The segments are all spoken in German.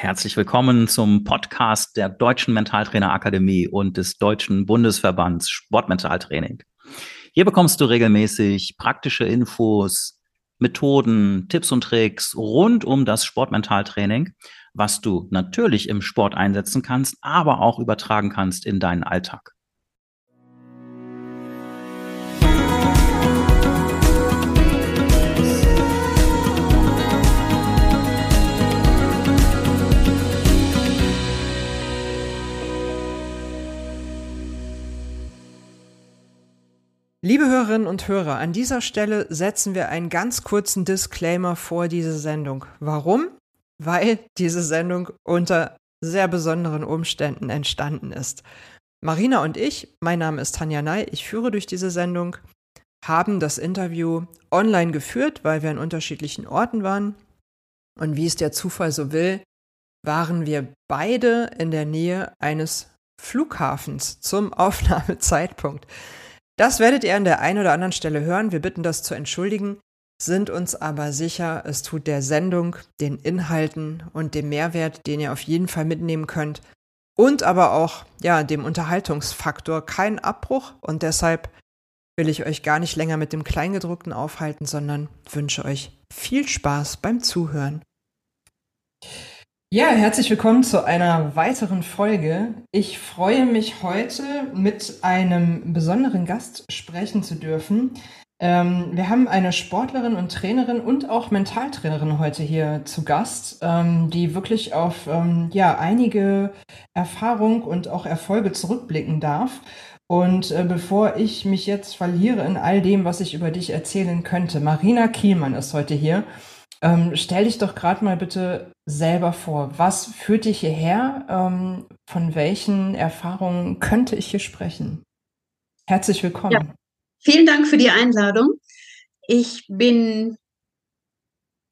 Herzlich willkommen zum Podcast der Deutschen Mentaltrainer Akademie und des Deutschen Bundesverbands Sportmentaltraining. Hier bekommst du regelmäßig praktische Infos, Methoden, Tipps und Tricks rund um das Sportmentaltraining, was du natürlich im Sport einsetzen kannst, aber auch übertragen kannst in deinen Alltag. Liebe Hörerinnen und Hörer, an dieser Stelle setzen wir einen ganz kurzen Disclaimer vor diese Sendung. Warum? Weil diese Sendung unter sehr besonderen Umständen entstanden ist. Marina und ich, mein Name ist Tanja Ney, ich führe durch diese Sendung, haben das Interview online geführt, weil wir an unterschiedlichen Orten waren. Und wie es der Zufall so will, waren wir beide in der Nähe eines Flughafens zum Aufnahmezeitpunkt. Das werdet ihr an der einen oder anderen Stelle hören. Wir bitten das zu entschuldigen, sind uns aber sicher, es tut der Sendung, den Inhalten und dem Mehrwert, den ihr auf jeden Fall mitnehmen könnt, und aber auch ja dem Unterhaltungsfaktor keinen Abbruch und deshalb will ich euch gar nicht länger mit dem Kleingedruckten aufhalten, sondern wünsche euch viel Spaß beim Zuhören. Ja, herzlich willkommen zu einer weiteren Folge. Ich freue mich heute mit einem besonderen Gast sprechen zu dürfen. Ähm, wir haben eine Sportlerin und Trainerin und auch Mentaltrainerin heute hier zu Gast, ähm, die wirklich auf ähm, ja, einige Erfahrung und auch Erfolge zurückblicken darf. Und äh, bevor ich mich jetzt verliere in all dem, was ich über dich erzählen könnte, Marina Kielmann ist heute hier. Ähm, stell dich doch gerade mal bitte selber vor. Was führt dich hierher? Ähm, von welchen Erfahrungen könnte ich hier sprechen? Herzlich willkommen. Ja, vielen Dank für die Einladung. Ich bin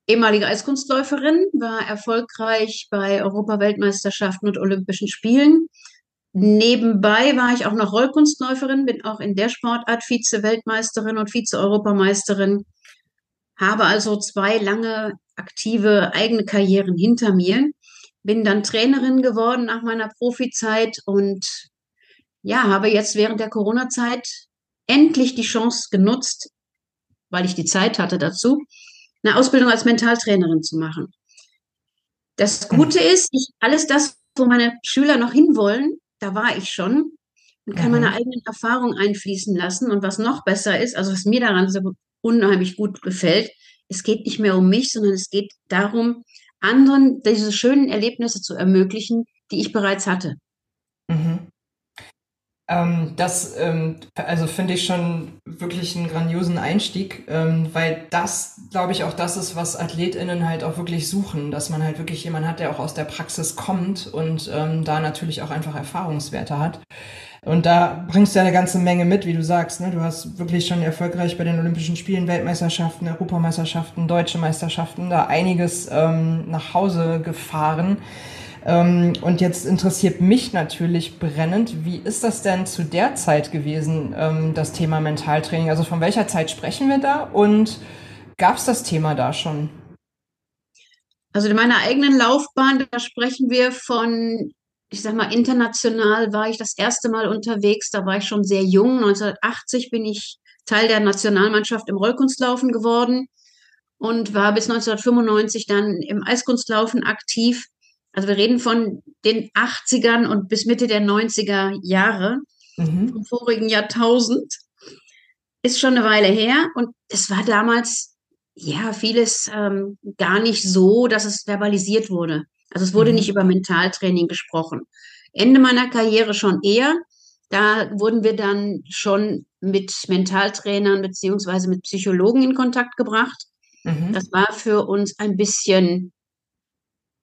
ehemalige Eiskunstläuferin, war erfolgreich bei Europaweltmeisterschaften und Olympischen Spielen. Nebenbei war ich auch noch Rollkunstläuferin, bin auch in der Sportart Vize-Weltmeisterin und Vize-Europameisterin habe also zwei lange aktive eigene Karrieren hinter mir, bin dann Trainerin geworden nach meiner Profizeit und ja, habe jetzt während der Corona-Zeit endlich die Chance genutzt, weil ich die Zeit hatte dazu, eine Ausbildung als Mentaltrainerin zu machen. Das Gute ist, ich, alles das, wo meine Schüler noch hinwollen, da war ich schon und kann meine eigenen Erfahrungen einfließen lassen. Und was noch besser ist, also was mir daran so unheimlich gut gefällt. Es geht nicht mehr um mich, sondern es geht darum, anderen diese schönen Erlebnisse zu ermöglichen, die ich bereits hatte. Mhm. Ähm, das ähm, also finde ich schon wirklich einen grandiosen Einstieg, ähm, weil das, glaube ich, auch das ist, was AthletInnen halt auch wirklich suchen, dass man halt wirklich jemanden hat, der auch aus der Praxis kommt und ähm, da natürlich auch einfach Erfahrungswerte hat. Und da bringst du ja eine ganze Menge mit, wie du sagst. Ne? Du hast wirklich schon erfolgreich bei den Olympischen Spielen, Weltmeisterschaften, Europameisterschaften, deutsche Meisterschaften da einiges ähm, nach Hause gefahren. Ähm, und jetzt interessiert mich natürlich brennend, wie ist das denn zu der Zeit gewesen, ähm, das Thema Mentaltraining? Also von welcher Zeit sprechen wir da und gab es das Thema da schon? Also in meiner eigenen Laufbahn, da sprechen wir von ich sag mal, international war ich das erste Mal unterwegs. Da war ich schon sehr jung. 1980 bin ich Teil der Nationalmannschaft im Rollkunstlaufen geworden und war bis 1995 dann im Eiskunstlaufen aktiv. Also wir reden von den 80ern und bis Mitte der 90er Jahre mhm. vom vorigen Jahrtausend. Ist schon eine Weile her und es war damals ja vieles ähm, gar nicht so, dass es verbalisiert wurde. Also es wurde mhm. nicht über Mentaltraining gesprochen. Ende meiner Karriere schon eher. Da wurden wir dann schon mit Mentaltrainern beziehungsweise mit Psychologen in Kontakt gebracht. Mhm. Das war für uns ein bisschen,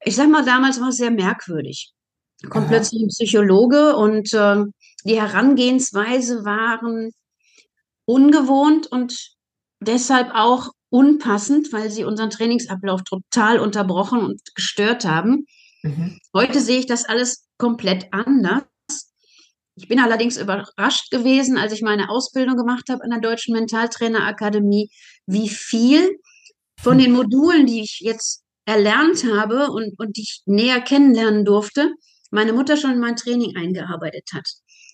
ich sag mal, damals war es sehr merkwürdig. Kommt Aha. plötzlich ein Psychologe und äh, die Herangehensweise waren ungewohnt und deshalb auch unpassend, weil sie unseren Trainingsablauf total unterbrochen und gestört haben. Mhm. Heute sehe ich das alles komplett anders. Ich bin allerdings überrascht gewesen, als ich meine Ausbildung gemacht habe an der Deutschen Mentaltrainerakademie, wie viel von den Modulen, die ich jetzt erlernt habe und, und dich näher kennenlernen durfte, meine Mutter schon in mein Training eingearbeitet hat.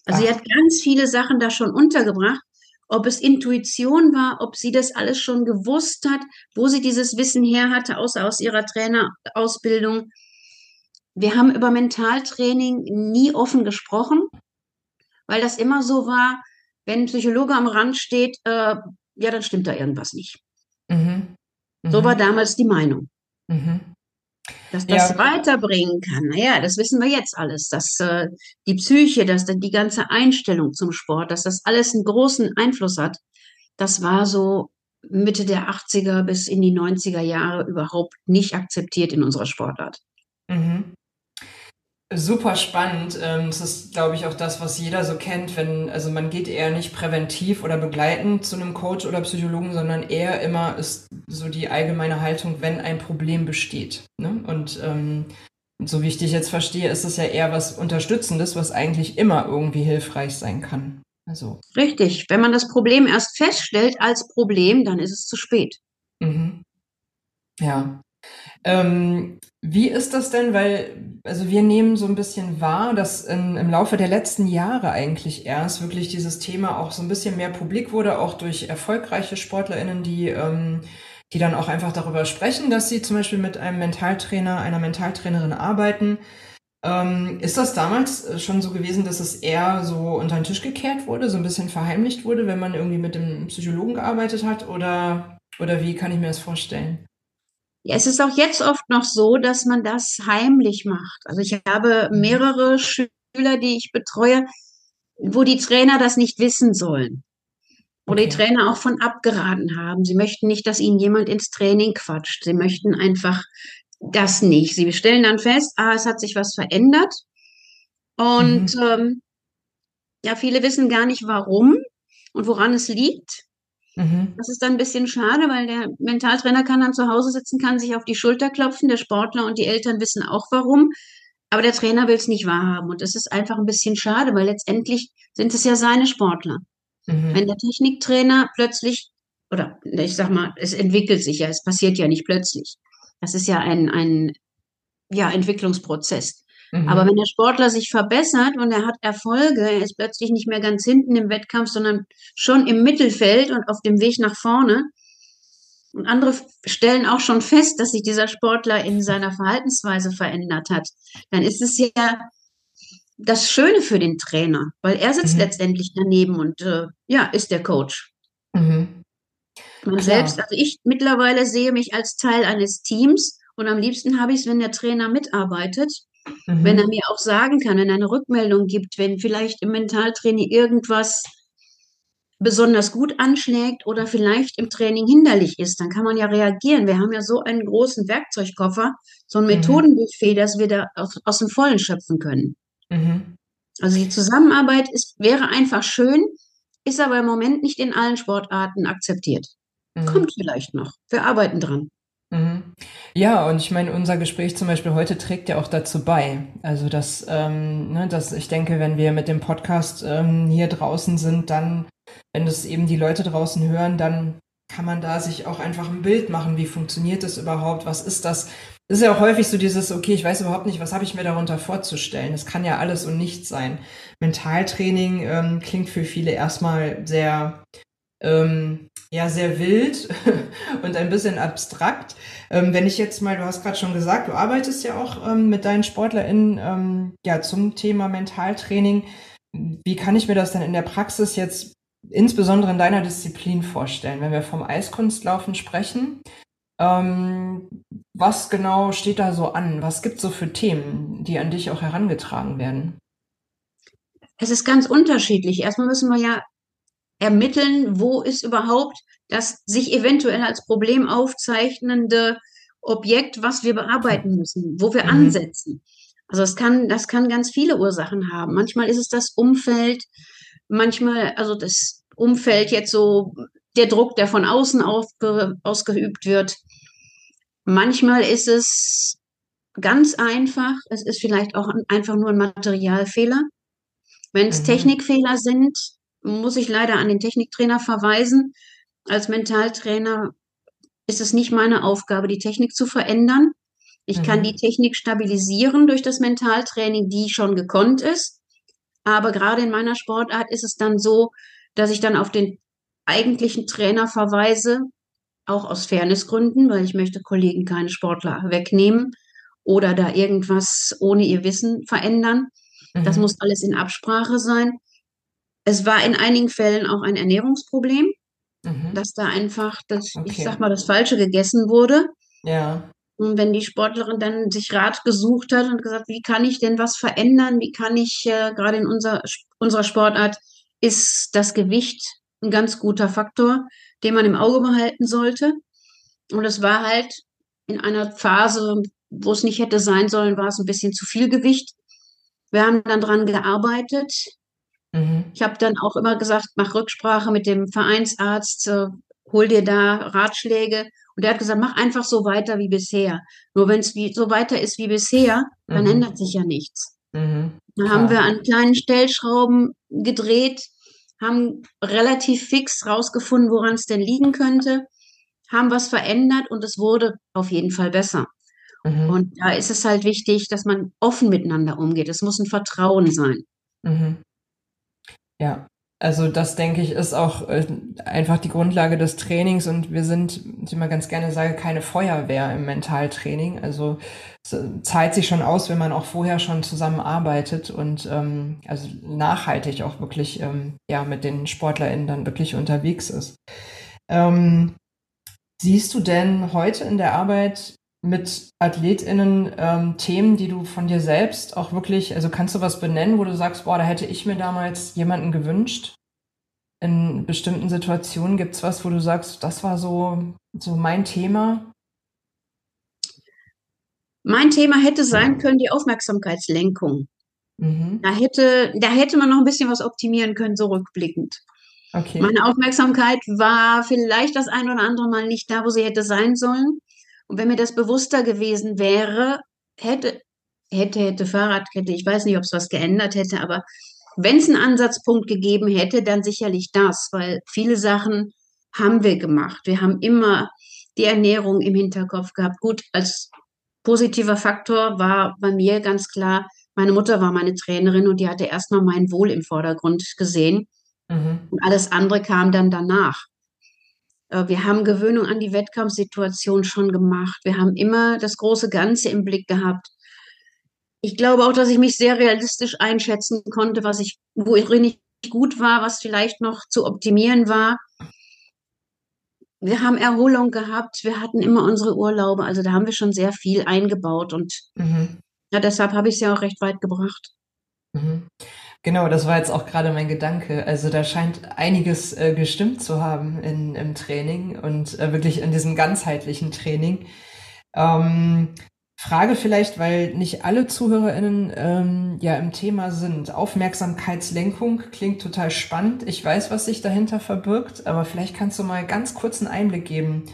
Also Ach. sie hat ganz viele Sachen da schon untergebracht. Ob es Intuition war, ob sie das alles schon gewusst hat, wo sie dieses Wissen her hatte, außer aus ihrer Trainerausbildung. Wir haben über Mentaltraining nie offen gesprochen, weil das immer so war, wenn ein Psychologe am Rand steht, äh, ja, dann stimmt da irgendwas nicht. Mhm. Mhm. So war damals die Meinung. Mhm. Dass das ja. weiterbringen kann, naja, das wissen wir jetzt alles, dass äh, die Psyche, dass die ganze Einstellung zum Sport, dass das alles einen großen Einfluss hat, das war so Mitte der 80er bis in die 90er Jahre überhaupt nicht akzeptiert in unserer Sportart. Mhm. Super spannend. Ähm, das ist, glaube ich, auch das, was jeder so kennt, wenn, also man geht eher nicht präventiv oder begleitend zu einem Coach oder Psychologen, sondern eher immer ist so die allgemeine Haltung, wenn ein Problem besteht. Ne? Und ähm, so wie ich dich jetzt verstehe, ist es ja eher was Unterstützendes, was eigentlich immer irgendwie hilfreich sein kann. Also. Richtig. Wenn man das Problem erst feststellt als Problem, dann ist es zu spät. Mhm. Ja. Ähm, wie ist das denn? Weil, also wir nehmen so ein bisschen wahr, dass in, im Laufe der letzten Jahre eigentlich erst wirklich dieses Thema auch so ein bisschen mehr publik wurde, auch durch erfolgreiche SportlerInnen, die, ähm, die dann auch einfach darüber sprechen, dass sie zum Beispiel mit einem Mentaltrainer, einer Mentaltrainerin arbeiten. Ähm, ist das damals schon so gewesen, dass es eher so unter den Tisch gekehrt wurde, so ein bisschen verheimlicht wurde, wenn man irgendwie mit dem Psychologen gearbeitet hat? Oder, oder wie kann ich mir das vorstellen? Ja, es ist auch jetzt oft noch so, dass man das heimlich macht. Also ich habe mhm. mehrere Schüler, die ich betreue, wo die Trainer das nicht wissen sollen. Oder die Trainer auch von abgeraten haben. Sie möchten nicht, dass ihnen jemand ins Training quatscht. Sie möchten einfach das nicht. Sie stellen dann fest, ah, es hat sich was verändert. Und mhm. ähm, ja, viele wissen gar nicht warum und woran es liegt. Mhm. Das ist dann ein bisschen schade, weil der Mentaltrainer kann dann zu Hause sitzen, kann sich auf die Schulter klopfen, der Sportler und die Eltern wissen auch warum. Aber der Trainer will es nicht wahrhaben. Und das ist einfach ein bisschen schade, weil letztendlich sind es ja seine Sportler. Mhm. Wenn der Techniktrainer plötzlich, oder ich sag mal, es entwickelt sich ja, es passiert ja nicht plötzlich. Das ist ja ein, ein ja, Entwicklungsprozess. Mhm. Aber wenn der Sportler sich verbessert und er hat Erfolge, er ist plötzlich nicht mehr ganz hinten im Wettkampf, sondern schon im Mittelfeld und auf dem Weg nach vorne. Und andere stellen auch schon fest, dass sich dieser Sportler in seiner Verhaltensweise verändert hat. Dann ist es ja das Schöne für den Trainer, weil er sitzt mhm. letztendlich daneben und äh, ja, ist der Coach. Mhm. Man selbst, also ich mittlerweile sehe mich als Teil eines Teams und am liebsten habe ich es, wenn der Trainer mitarbeitet Mhm. Wenn er mir auch sagen kann, wenn er eine Rückmeldung gibt, wenn vielleicht im Mentaltraining irgendwas besonders gut anschlägt oder vielleicht im Training hinderlich ist, dann kann man ja reagieren. Wir haben ja so einen großen Werkzeugkoffer, so ein mhm. Methodenbuffet, dass wir da aus, aus dem Vollen schöpfen können. Mhm. Also die Zusammenarbeit ist, wäre einfach schön, ist aber im Moment nicht in allen Sportarten akzeptiert. Mhm. Kommt vielleicht noch. Wir arbeiten dran. Mhm. Ja, und ich meine, unser Gespräch zum Beispiel heute trägt ja auch dazu bei. Also, dass, ähm, ne, dass ich denke, wenn wir mit dem Podcast ähm, hier draußen sind, dann, wenn das eben die Leute draußen hören, dann kann man da sich auch einfach ein Bild machen, wie funktioniert das überhaupt, was ist das? Ist ja auch häufig so dieses, okay, ich weiß überhaupt nicht, was habe ich mir darunter vorzustellen. Es kann ja alles und nichts sein. Mentaltraining ähm, klingt für viele erstmal sehr ähm, ja sehr wild und ein bisschen abstrakt. Ähm, wenn ich jetzt mal, du hast gerade schon gesagt, du arbeitest ja auch ähm, mit deinen SportlerInnen ähm, ja zum Thema Mentaltraining. Wie kann ich mir das denn in der Praxis jetzt insbesondere in deiner Disziplin vorstellen, wenn wir vom Eiskunstlaufen sprechen? Ähm, was genau steht da so an? Was gibt es so für Themen, die an dich auch herangetragen werden? Es ist ganz unterschiedlich. Erstmal müssen wir ja ermitteln, wo ist überhaupt das sich eventuell als Problem aufzeichnende Objekt, was wir bearbeiten müssen, wo wir mhm. ansetzen. Also es kann, das kann ganz viele Ursachen haben. Manchmal ist es das Umfeld, manchmal, also das Umfeld jetzt so der Druck, der von außen aufge, ausgeübt wird. Manchmal ist es ganz einfach, es ist vielleicht auch einfach nur ein Materialfehler. Wenn es mhm. Technikfehler sind, muss ich leider an den Techniktrainer verweisen. Als Mentaltrainer ist es nicht meine Aufgabe, die Technik zu verändern. Ich mhm. kann die Technik stabilisieren durch das Mentaltraining, die schon gekonnt ist. Aber gerade in meiner Sportart ist es dann so, dass ich dann auf den eigentlichen Trainer verweise, auch aus Fairnessgründen, weil ich möchte Kollegen keine Sportler wegnehmen oder da irgendwas ohne ihr Wissen verändern. Mhm. Das muss alles in Absprache sein. Es war in einigen Fällen auch ein Ernährungsproblem, mhm. dass da einfach das, okay. ich sag mal, das Falsche gegessen wurde. Ja. Und wenn die Sportlerin dann sich Rat gesucht hat und gesagt, wie kann ich denn was verändern? Wie kann ich, äh, gerade in unser, unserer Sportart, ist das Gewicht ein ganz guter Faktor, den man im Auge behalten sollte. Und es war halt in einer Phase, wo es nicht hätte sein sollen, war es ein bisschen zu viel Gewicht. Wir haben dann dran gearbeitet. Mhm. Ich habe dann auch immer gesagt, mach Rücksprache mit dem Vereinsarzt, äh, hol dir da Ratschläge. Und er hat gesagt, mach einfach so weiter wie bisher. Nur wenn es so weiter ist wie bisher, dann mhm. ändert sich ja nichts. Mhm. Da haben wir an kleinen Stellschrauben gedreht, haben relativ fix rausgefunden, woran es denn liegen könnte, haben was verändert und es wurde auf jeden Fall besser. Mhm. Und da ist es halt wichtig, dass man offen miteinander umgeht. Es muss ein Vertrauen sein. Mhm. Ja, also das denke ich ist auch äh, einfach die Grundlage des Trainings und wir sind, ich immer ganz gerne sage, keine Feuerwehr im Mentaltraining. Also es äh, zahlt sich schon aus, wenn man auch vorher schon zusammenarbeitet und ähm, also nachhaltig auch wirklich ähm, ja mit den SportlerInnen dann wirklich unterwegs ist. Ähm, siehst du denn heute in der Arbeit mit AthletInnen ähm, Themen, die du von dir selbst auch wirklich, also kannst du was benennen, wo du sagst, boah, da hätte ich mir damals jemanden gewünscht? In bestimmten Situationen gibt es was, wo du sagst, das war so, so mein Thema? Mein Thema hätte sein können die Aufmerksamkeitslenkung. Mhm. Da, hätte, da hätte man noch ein bisschen was optimieren können, so rückblickend. Okay. Meine Aufmerksamkeit war vielleicht das ein oder andere Mal nicht da, wo sie hätte sein sollen. Und wenn mir das bewusster gewesen wäre, hätte, hätte, hätte Fahrradkette, ich weiß nicht, ob es was geändert hätte, aber wenn es einen Ansatzpunkt gegeben hätte, dann sicherlich das, weil viele Sachen haben wir gemacht. Wir haben immer die Ernährung im Hinterkopf gehabt. Gut, als positiver Faktor war bei mir ganz klar, meine Mutter war meine Trainerin und die hatte erstmal mein Wohl im Vordergrund gesehen. Mhm. Und alles andere kam dann danach. Äh, wir haben Gewöhnung an die Wettkampfsituation schon gemacht. Wir haben immer das große Ganze im Blick gehabt. Ich glaube auch, dass ich mich sehr realistisch einschätzen konnte, was ich, wo ich nicht gut war, was vielleicht noch zu optimieren war. Wir haben Erholung gehabt, wir hatten immer unsere Urlaube, also da haben wir schon sehr viel eingebaut und mhm. ja, deshalb habe ich es ja auch recht weit gebracht. Mhm. Genau, das war jetzt auch gerade mein Gedanke. Also da scheint einiges äh, gestimmt zu haben in, im Training und äh, wirklich in diesem ganzheitlichen Training. Ähm, Frage vielleicht, weil nicht alle ZuhörerInnen ähm, ja im Thema sind. Aufmerksamkeitslenkung klingt total spannend. Ich weiß, was sich dahinter verbirgt, aber vielleicht kannst du mal ganz kurz einen Einblick geben,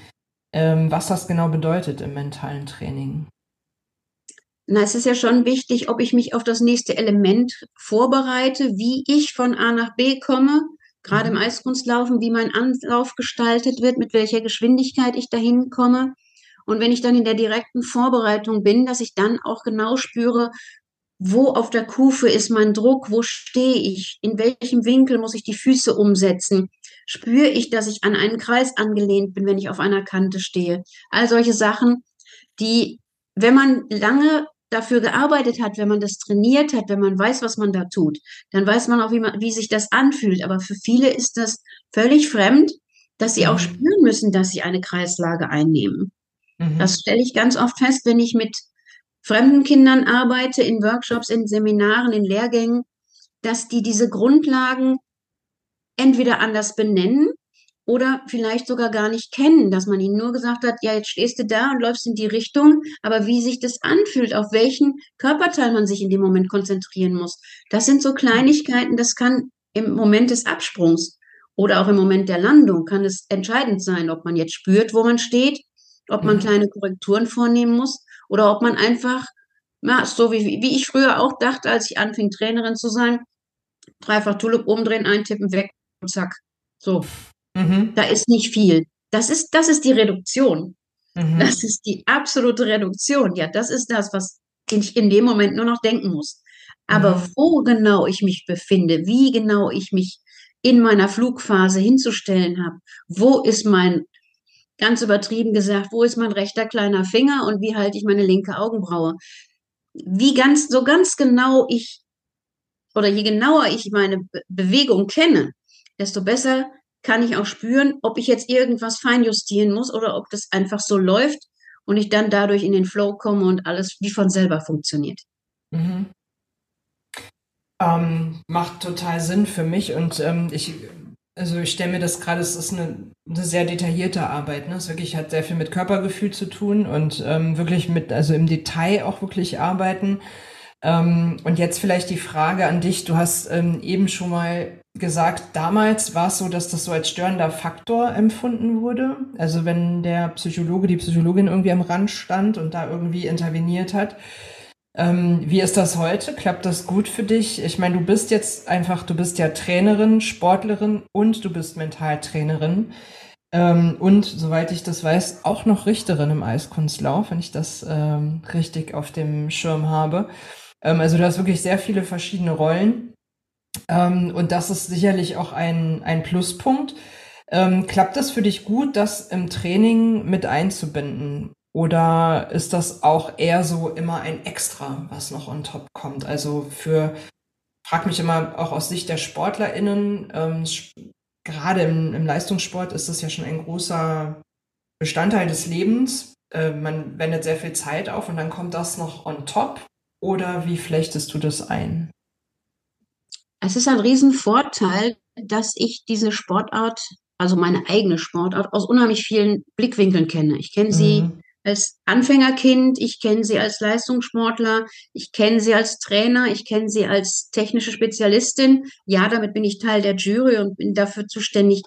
ähm, was das genau bedeutet im mentalen Training. Na, es ist ja schon wichtig, ob ich mich auf das nächste Element vorbereite, wie ich von A nach B komme, gerade im mhm. Eiskunstlaufen, wie mein Anlauf gestaltet wird, mit welcher Geschwindigkeit ich dahin komme. Und wenn ich dann in der direkten Vorbereitung bin, dass ich dann auch genau spüre, wo auf der Kufe ist mein Druck, wo stehe ich, in welchem Winkel muss ich die Füße umsetzen, spüre ich, dass ich an einen Kreis angelehnt bin, wenn ich auf einer Kante stehe. All solche Sachen, die, wenn man lange dafür gearbeitet hat, wenn man das trainiert hat, wenn man weiß, was man da tut, dann weiß man auch, wie, man, wie sich das anfühlt. Aber für viele ist das völlig fremd, dass sie auch mhm. spüren müssen, dass sie eine Kreislage einnehmen. Mhm. Das stelle ich ganz oft fest, wenn ich mit fremden Kindern arbeite, in Workshops, in Seminaren, in Lehrgängen, dass die diese Grundlagen entweder anders benennen oder vielleicht sogar gar nicht kennen, dass man ihnen nur gesagt hat, ja, jetzt stehst du da und läufst in die Richtung, aber wie sich das anfühlt, auf welchen Körperteil man sich in dem Moment konzentrieren muss. Das sind so Kleinigkeiten, das kann im Moment des Absprungs oder auch im Moment der Landung kann es entscheidend sein, ob man jetzt spürt, wo man steht, ob man mhm. kleine Korrekturen vornehmen muss oder ob man einfach, na, so wie, wie ich früher auch dachte, als ich anfing, Trainerin zu sein, dreifach Tulip umdrehen, eintippen, weg, zack. So. Mhm. Da ist nicht viel. Das ist, das ist die Reduktion. Mhm. Das ist die absolute Reduktion. Ja, das ist das, was ich in dem Moment nur noch denken muss. Aber mhm. wo genau ich mich befinde, wie genau ich mich in meiner Flugphase hinzustellen habe, wo ist mein, ganz übertrieben gesagt, wo ist mein rechter kleiner Finger und wie halte ich meine linke Augenbraue? Wie ganz, so ganz genau ich, oder je genauer ich meine Be Bewegung kenne, desto besser kann ich auch spüren, ob ich jetzt irgendwas feinjustieren muss oder ob das einfach so läuft und ich dann dadurch in den Flow komme und alles wie von selber funktioniert. Mhm. Ähm, macht total Sinn für mich und ähm, ich, also ich stelle mir das gerade, es ist eine, eine, sehr detaillierte Arbeit, ne? Es wirklich hat sehr viel mit Körpergefühl zu tun und ähm, wirklich mit, also im Detail auch wirklich arbeiten. Ähm, und jetzt vielleicht die Frage an dich. Du hast ähm, eben schon mal gesagt, damals war es so, dass das so als störender Faktor empfunden wurde. Also wenn der Psychologe, die Psychologin irgendwie am Rand stand und da irgendwie interveniert hat. Ähm, wie ist das heute? Klappt das gut für dich? Ich meine, du bist jetzt einfach, du bist ja Trainerin, Sportlerin und du bist Mentaltrainerin. Und soweit ich das weiß, auch noch Richterin im Eiskunstlauf, wenn ich das richtig auf dem Schirm habe. Ähm, also du hast wirklich sehr viele verschiedene Rollen. Ähm, und das ist sicherlich auch ein, ein Pluspunkt. Ähm, klappt das für dich gut, das im Training mit einzubinden? Oder ist das auch eher so immer ein Extra, was noch on top kommt? Also für, frag mich immer auch aus Sicht der SportlerInnen, ähm, gerade im, im, Leistungssport ist das ja schon ein großer Bestandteil des Lebens. Äh, man wendet sehr viel Zeit auf und dann kommt das noch on top. Oder wie flechtest du das ein? Es ist ein Riesenvorteil, dass ich diese Sportart, also meine eigene Sportart, aus unheimlich vielen Blickwinkeln kenne. Ich kenne sie mhm als Anfängerkind, ich kenne sie als Leistungssportler, ich kenne sie als Trainer, ich kenne sie als technische Spezialistin. Ja, damit bin ich Teil der Jury und bin dafür zuständig,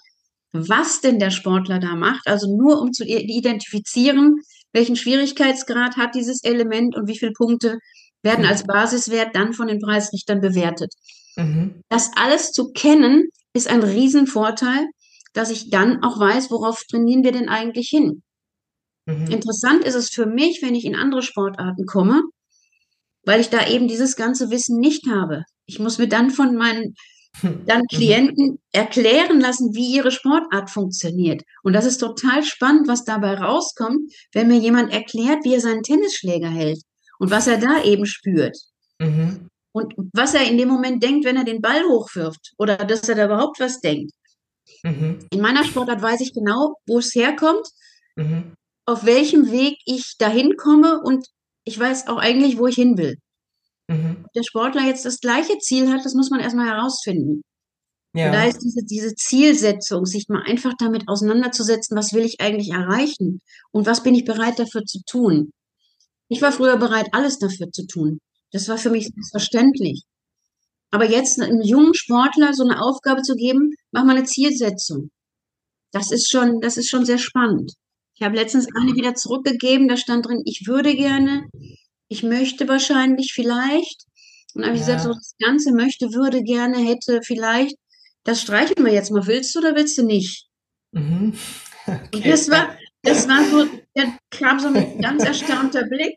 was denn der Sportler da macht. Also nur um zu identifizieren, welchen Schwierigkeitsgrad hat dieses Element und wie viele Punkte werden als Basiswert dann von den Preisrichtern bewertet. Mhm. Das alles zu kennen, ist ein Riesenvorteil, dass ich dann auch weiß, worauf trainieren wir denn eigentlich hin. Mhm. Interessant ist es für mich, wenn ich in andere Sportarten komme, weil ich da eben dieses ganze Wissen nicht habe. Ich muss mir dann von meinen dann mhm. Klienten erklären lassen, wie ihre Sportart funktioniert. Und das ist total spannend, was dabei rauskommt, wenn mir jemand erklärt, wie er seinen Tennisschläger hält und was er da eben spürt. Mhm. Und was er in dem Moment denkt, wenn er den Ball hochwirft oder dass er da überhaupt was denkt. Mhm. In meiner Sportart weiß ich genau, wo es herkommt. Mhm auf welchem Weg ich dahin komme und ich weiß auch eigentlich, wo ich hin will. Mhm. Der Sportler jetzt das gleiche Ziel hat, das muss man erstmal herausfinden. Ja. Und da ist diese, diese Zielsetzung, sich mal einfach damit auseinanderzusetzen, was will ich eigentlich erreichen und was bin ich bereit dafür zu tun. Ich war früher bereit, alles dafür zu tun. Das war für mich selbstverständlich. Aber jetzt einem jungen Sportler so eine Aufgabe zu geben, mach mal eine Zielsetzung. Das ist schon, das ist schon sehr spannend. Ich habe letztens eine wieder zurückgegeben, da stand drin, ich würde gerne, ich möchte wahrscheinlich, vielleicht. Und dann habe ich ja. gesagt, so das Ganze möchte, würde gerne, hätte, vielleicht. Das streichen wir jetzt mal. Willst du oder willst du nicht? Mhm. Okay. Und das war, das war so, da kam so ein ganz erstaunter Blick,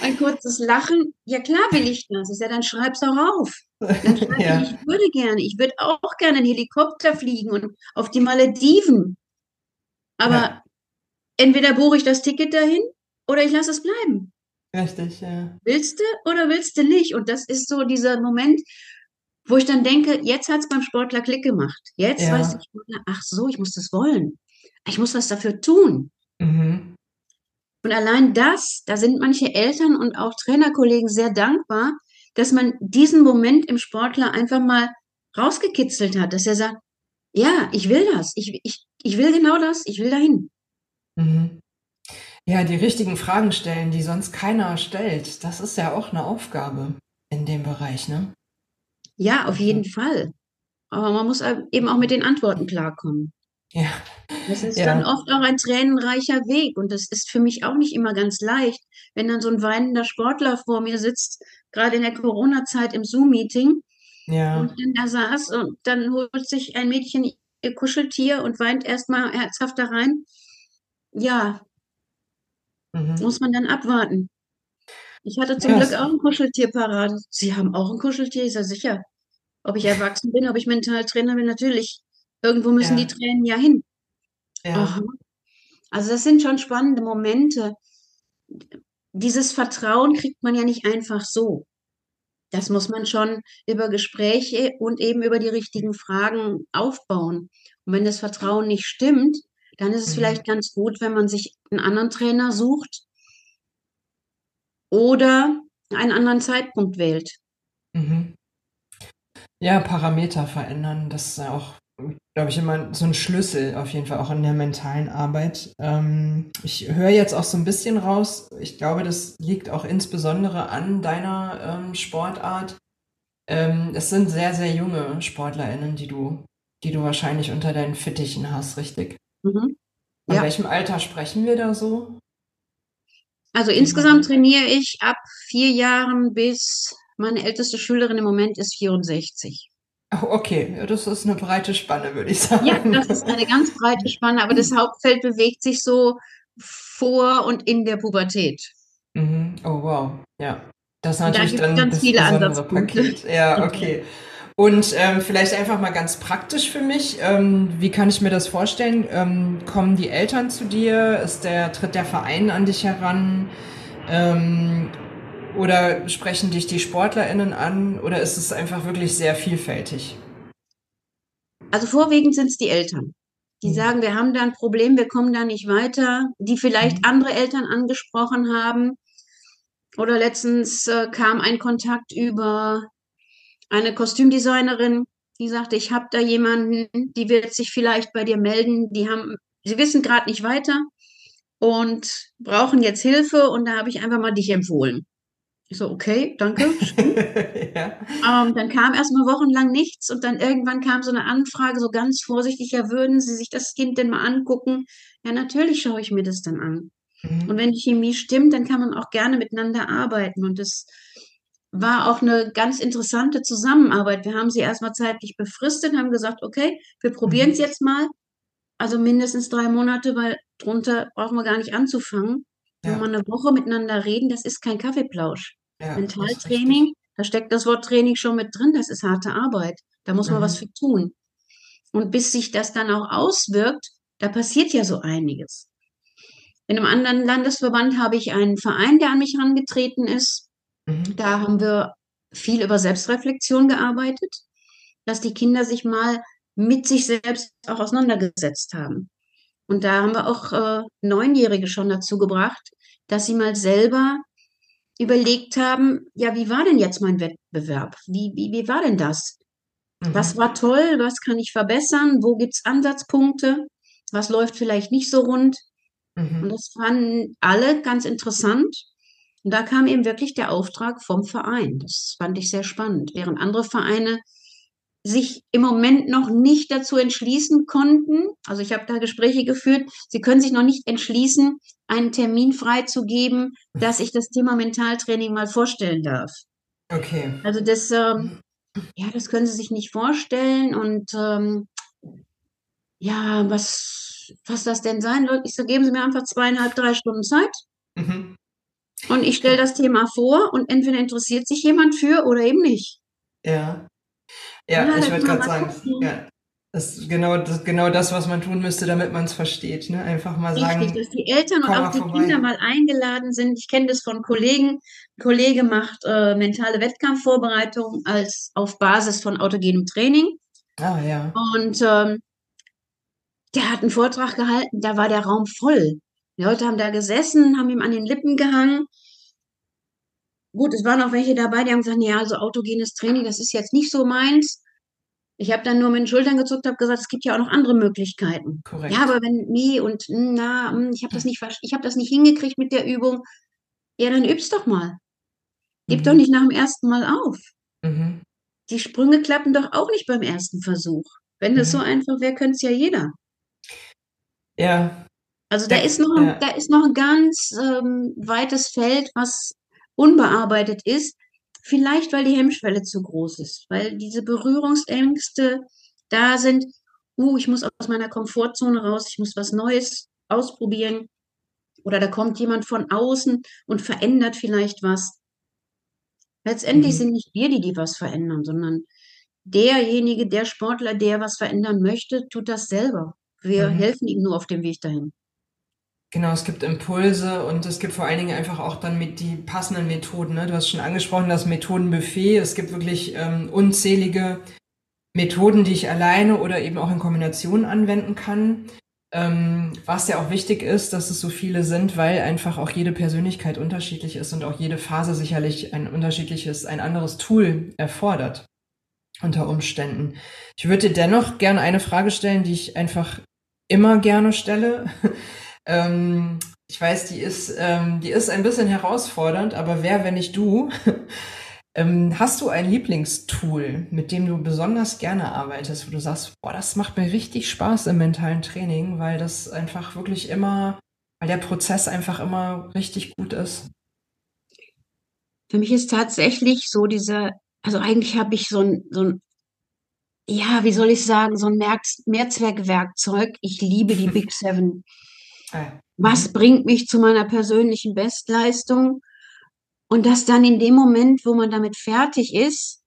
ein kurzes Lachen. Ja, klar will ich das. Ich sage, dann schreib's doch auf. Dann schreib ja. ich, ich würde gerne, ich würde auch gerne einen Helikopter fliegen und auf die Malediven. Aber ja entweder buche ich das Ticket dahin oder ich lasse es bleiben. Richtig, ja. Willst du oder willst du nicht? Und das ist so dieser Moment, wo ich dann denke, jetzt hat es beim Sportler Klick gemacht. Jetzt ja. weiß der Sportler, ach so, ich muss das wollen. Ich muss was dafür tun. Mhm. Und allein das, da sind manche Eltern und auch Trainerkollegen sehr dankbar, dass man diesen Moment im Sportler einfach mal rausgekitzelt hat, dass er sagt, ja, ich will das, ich, ich, ich will genau das, ich will dahin. Mhm. Ja, die richtigen Fragen stellen, die sonst keiner stellt. Das ist ja auch eine Aufgabe in dem Bereich, ne? Ja, auf jeden Fall. Aber man muss eben auch mit den Antworten klarkommen. Ja. Das ist ja. dann oft auch ein tränenreicher Weg und das ist für mich auch nicht immer ganz leicht, wenn dann so ein weinender Sportler vor mir sitzt, gerade in der Corona-Zeit im Zoom-Meeting ja. und dann da saß und dann holt sich ein Mädchen ihr Kuscheltier und weint erstmal herzhaft da rein ja, mhm. muss man dann abwarten. Ich hatte zum yes. Glück auch ein Kuscheltier parat. Sie haben auch ein Kuscheltier, ist ja sicher. Ob ich erwachsen bin, ob ich Mentaltrainer bin, natürlich. Irgendwo müssen ja. die Tränen ja hin. Ja. Also das sind schon spannende Momente. Dieses Vertrauen kriegt man ja nicht einfach so. Das muss man schon über Gespräche und eben über die richtigen Fragen aufbauen. Und wenn das Vertrauen nicht stimmt, dann ist es mhm. vielleicht ganz gut, wenn man sich einen anderen Trainer sucht oder einen anderen Zeitpunkt wählt. Mhm. Ja, Parameter verändern, das ist auch, glaube ich, immer so ein Schlüssel auf jeden Fall auch in der mentalen Arbeit. Ähm, ich höre jetzt auch so ein bisschen raus, ich glaube, das liegt auch insbesondere an deiner ähm, Sportart. Ähm, es sind sehr, sehr junge SportlerInnen, die du, die du wahrscheinlich unter deinen Fittichen hast, richtig? Mhm. Ja. An welchem Alter sprechen wir da so? Also insgesamt trainiere ich ab vier Jahren bis meine älteste Schülerin im Moment ist 64. Oh, okay, das ist eine breite Spanne, würde ich sagen. Ja, das ist eine ganz breite Spanne, aber das Hauptfeld bewegt sich so vor und in der Pubertät. Mhm. Oh, wow. Ja. Das ist natürlich da dann ganz das viele Ansatzpunkte. Paket. Ja, okay. Und ähm, vielleicht einfach mal ganz praktisch für mich, ähm, wie kann ich mir das vorstellen? Ähm, kommen die Eltern zu dir? Ist der, tritt der Verein an dich heran? Oder sprechen dich die SportlerInnen an? Oder ist es einfach wirklich sehr vielfältig? Also vorwiegend sind es die Eltern. Die mhm. sagen, wir haben da ein Problem, wir kommen da nicht weiter, die vielleicht mhm. andere Eltern angesprochen haben. Oder letztens äh, kam ein Kontakt über eine Kostümdesignerin, die sagte, ich habe da jemanden, die wird sich vielleicht bei dir melden. Die haben, sie wissen gerade nicht weiter und brauchen jetzt Hilfe und da habe ich einfach mal dich empfohlen. Ich so, okay, danke. ja. ähm, dann kam erstmal wochenlang nichts und dann irgendwann kam so eine Anfrage, so ganz vorsichtig, ja, würden Sie sich das Kind denn mal angucken? Ja, natürlich schaue ich mir das dann an. Mhm. Und wenn die Chemie stimmt, dann kann man auch gerne miteinander arbeiten. Und das war auch eine ganz interessante Zusammenarbeit. Wir haben sie erstmal zeitlich befristet, haben gesagt, okay, wir probieren es mhm. jetzt mal. Also mindestens drei Monate, weil drunter brauchen wir gar nicht anzufangen. Ja. Wenn wir eine Woche miteinander reden, das ist kein Kaffeeplausch. Ja, Mentaltraining, da steckt das Wort Training schon mit drin, das ist harte Arbeit. Da muss man mhm. was für tun. Und bis sich das dann auch auswirkt, da passiert ja so einiges. In einem anderen Landesverband habe ich einen Verein, der an mich herangetreten ist. Mhm. Da haben wir viel über Selbstreflexion gearbeitet, dass die Kinder sich mal mit sich selbst auch auseinandergesetzt haben. Und da haben wir auch äh, Neunjährige schon dazu gebracht, dass sie mal selber überlegt haben, ja, wie war denn jetzt mein Wettbewerb? Wie, wie, wie war denn das? Mhm. Was war toll? Was kann ich verbessern? Wo gibt es Ansatzpunkte? Was läuft vielleicht nicht so rund? Mhm. Und das fanden alle ganz interessant. Und da kam eben wirklich der Auftrag vom Verein. Das fand ich sehr spannend. Während andere Vereine sich im Moment noch nicht dazu entschließen konnten. Also ich habe da Gespräche geführt. Sie können sich noch nicht entschließen, einen Termin freizugeben, dass ich das Thema Mentaltraining mal vorstellen darf. Okay. Also das, ähm, ja, das können Sie sich nicht vorstellen. Und ähm, ja, was, was das denn sein soll, ich so, geben Sie mir einfach zweieinhalb, drei Stunden Zeit. Mhm. Und ich stelle das Thema vor und entweder interessiert sich jemand für oder eben nicht. Ja. Ja, ja ich würde gerade sagen, ja, das ist genau das, genau das, was man tun müsste, damit man es versteht. Ne? Einfach mal Richtig, sagen. dass die Eltern und auch die vorbei. Kinder mal eingeladen sind. Ich kenne das von Kollegen. Ein Kollege macht äh, mentale Wettkampfvorbereitung als auf Basis von autogenem Training. Ah, ja. Und ähm, der hat einen Vortrag gehalten, da war der Raum voll. Die Leute haben da gesessen, haben ihm an den Lippen gehangen Gut, es waren auch welche dabei, die haben gesagt, ja, also autogenes Training, das ist jetzt nicht so meins. Ich habe dann nur mit den Schultern gezuckt, habe gesagt, es gibt ja auch noch andere Möglichkeiten. Korrekt. Ja, aber wenn nee und na, hm, ich habe das nicht ich habe das nicht hingekriegt mit der Übung. Ja, dann üb's doch mal. Gib mhm. doch nicht nach dem ersten Mal auf. Mhm. Die Sprünge klappen doch auch nicht beim ersten Versuch. Wenn das mhm. so einfach wäre, könnte es ja jeder. Ja. Also da, da ist noch, ja. da ist noch ein ganz ähm, weites Feld, was unbearbeitet ist, vielleicht weil die Hemmschwelle zu groß ist, weil diese Berührungsängste da sind, uh, ich muss aus meiner Komfortzone raus, ich muss was Neues ausprobieren. oder da kommt jemand von außen und verändert vielleicht was. Letztendlich mhm. sind nicht wir, die die was verändern, sondern derjenige, der Sportler, der was verändern möchte, tut das selber. Wir mhm. helfen ihm nur auf dem Weg dahin. Genau, es gibt Impulse und es gibt vor allen Dingen einfach auch dann mit die passenden Methoden. Ne? Du hast schon angesprochen, das Methodenbuffet. Es gibt wirklich ähm, unzählige Methoden, die ich alleine oder eben auch in Kombination anwenden kann. Ähm, was ja auch wichtig ist, dass es so viele sind, weil einfach auch jede Persönlichkeit unterschiedlich ist und auch jede Phase sicherlich ein unterschiedliches, ein anderes Tool erfordert unter Umständen. Ich würde dir dennoch gerne eine Frage stellen, die ich einfach immer gerne stelle. ähm, ich weiß, die ist, ähm, die ist ein bisschen herausfordernd, aber wer, wenn nicht du? ähm, hast du ein Lieblingstool, mit dem du besonders gerne arbeitest, wo du sagst, boah, das macht mir richtig Spaß im mentalen Training, weil das einfach wirklich immer, weil der Prozess einfach immer richtig gut ist? Für mich ist tatsächlich so dieser, also eigentlich habe ich so ein, so ein ja, wie soll ich sagen, so ein Mehrzweckwerkzeug. Ich liebe die Big Seven. Was bringt mich zu meiner persönlichen Bestleistung? Und dass dann in dem Moment, wo man damit fertig ist,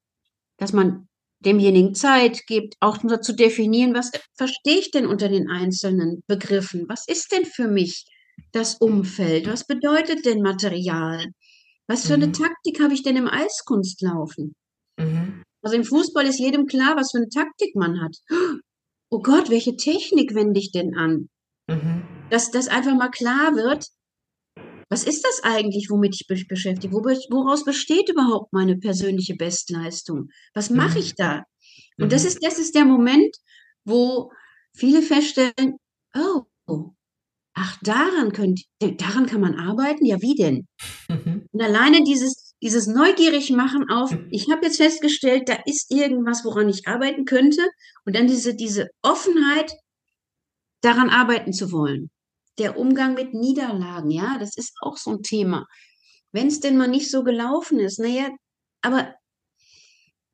dass man demjenigen Zeit gibt, auch nur zu definieren, was verstehe ich denn unter den einzelnen Begriffen? Was ist denn für mich das Umfeld? Was bedeutet denn Material? Was für eine mhm. Taktik habe ich denn im Eiskunstlaufen? Mhm. Also im Fußball ist jedem klar, was für eine Taktik man hat. Oh Gott, welche Technik wende ich denn an? Mhm. Dass das einfach mal klar wird, was ist das eigentlich, womit ich mich beschäftige? Woraus besteht überhaupt meine persönliche Bestleistung? Was mache mhm. ich da? Und mhm. das ist, das ist der Moment, wo viele feststellen, oh, ach, daran könnt, daran kann man arbeiten? Ja, wie denn? Mhm. Und alleine dieses, dieses neugierig machen auf, mhm. ich habe jetzt festgestellt, da ist irgendwas, woran ich arbeiten könnte und dann diese, diese Offenheit, daran arbeiten zu wollen. Der Umgang mit Niederlagen, ja, das ist auch so ein Thema. Wenn es denn mal nicht so gelaufen ist, naja, aber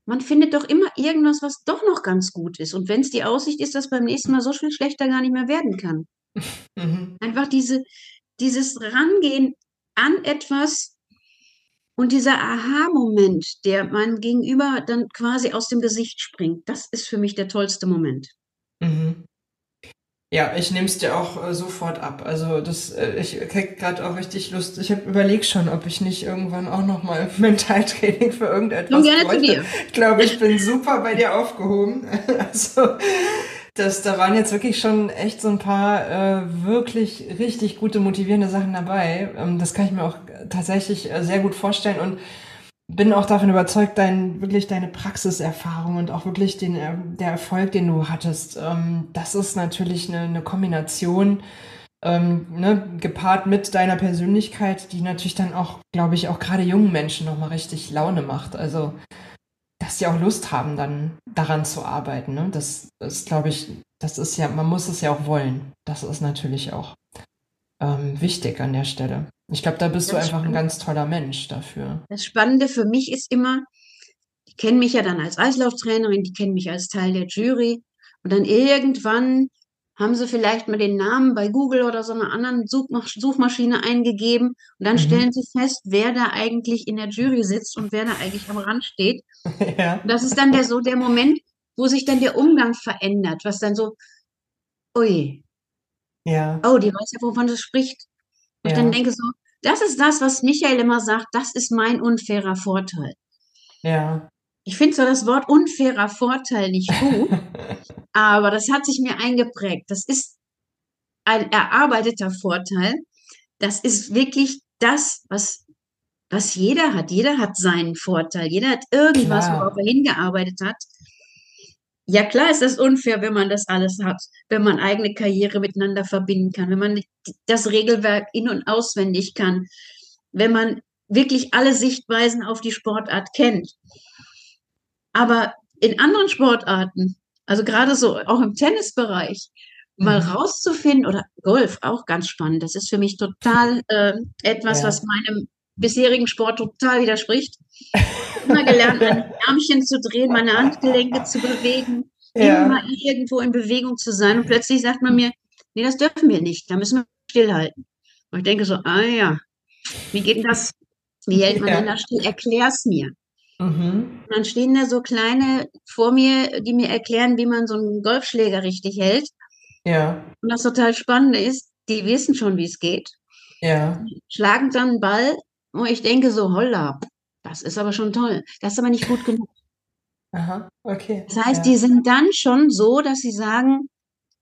man findet doch immer irgendwas, was doch noch ganz gut ist. Und wenn es die Aussicht ist, dass beim nächsten Mal so viel schlechter gar nicht mehr werden kann. Mhm. Einfach diese, dieses Rangehen an etwas, und dieser Aha-Moment, der meinem Gegenüber dann quasi aus dem Gesicht springt, das ist für mich der tollste Moment. Mhm. Ja, ich nehme es dir auch äh, sofort ab. Also das, äh, ich krieg gerade auch richtig Lust. Ich habe überlegt schon, ob ich nicht irgendwann auch noch mal Mentaltraining für irgendetwas Nun gerne bräuchte. Zu dir. Ich glaube, ich bin super bei dir aufgehoben. also das, da waren jetzt wirklich schon echt so ein paar äh, wirklich richtig gute, motivierende Sachen dabei. Ähm, das kann ich mir auch tatsächlich äh, sehr gut vorstellen und bin auch davon überzeugt, dein, wirklich deine Praxiserfahrung und auch wirklich den, äh, der Erfolg, den du hattest, ähm, das ist natürlich eine, eine Kombination, ähm, ne, gepaart mit deiner Persönlichkeit, die natürlich dann auch, glaube ich, auch gerade jungen Menschen nochmal richtig Laune macht. Also dass sie auch Lust haben, dann daran zu arbeiten. Ne? Das ist, glaube ich, das ist ja, man muss es ja auch wollen. Das ist natürlich auch ähm, wichtig an der Stelle. Ich glaube, da bist das du einfach ein ganz toller Mensch dafür. Das Spannende für mich ist immer, die kennen mich ja dann als Eislauftrainerin, die kennen mich als Teil der Jury. Und dann irgendwann haben sie vielleicht mal den Namen bei Google oder so einer anderen Suchmaschine eingegeben und dann mhm. stellen sie fest, wer da eigentlich in der Jury sitzt und wer da eigentlich am Rand steht. Ja. Das ist dann der so der Moment, wo sich dann der Umgang verändert, was dann so, ui, ja. oh, die weiß ja, wovon sie spricht. Und ja. ich dann denke so, das ist das, was Michael immer sagt, das ist mein unfairer Vorteil. Ja. Ich finde zwar das Wort unfairer Vorteil nicht gut, aber das hat sich mir eingeprägt. Das ist ein erarbeiteter Vorteil. Das ist wirklich das, was, was jeder hat. Jeder hat seinen Vorteil. Jeder hat irgendwas, klar. worauf er hingearbeitet hat. Ja, klar ist das unfair, wenn man das alles hat, wenn man eigene Karriere miteinander verbinden kann, wenn man das Regelwerk in- und auswendig kann, wenn man wirklich alle Sichtweisen auf die Sportart kennt. Aber in anderen Sportarten, also gerade so auch im Tennisbereich, mhm. mal rauszufinden, oder Golf auch ganz spannend, das ist für mich total äh, etwas, ja. was meinem bisherigen Sport total widerspricht. Immer gelernt, ein Ärmchen zu drehen, meine Handgelenke zu bewegen, ja. immer irgendwo in Bewegung zu sein. Und plötzlich sagt man mir, nee, das dürfen wir nicht, da müssen wir stillhalten. Und ich denke so, ah ja, wie geht das? Wie hält man Ja. denn das still? Erklär's mir. Mhm. Und dann stehen da so kleine vor mir, die mir erklären, wie man so einen Golfschläger richtig hält. Ja, Und das total Spannende ist, die wissen schon, wie es geht, ja. schlagen dann einen Ball, wo ich denke so, holla, das ist aber schon toll. Das ist aber nicht gut genug. Aha, okay. Das heißt, ja. die sind dann schon so, dass sie sagen,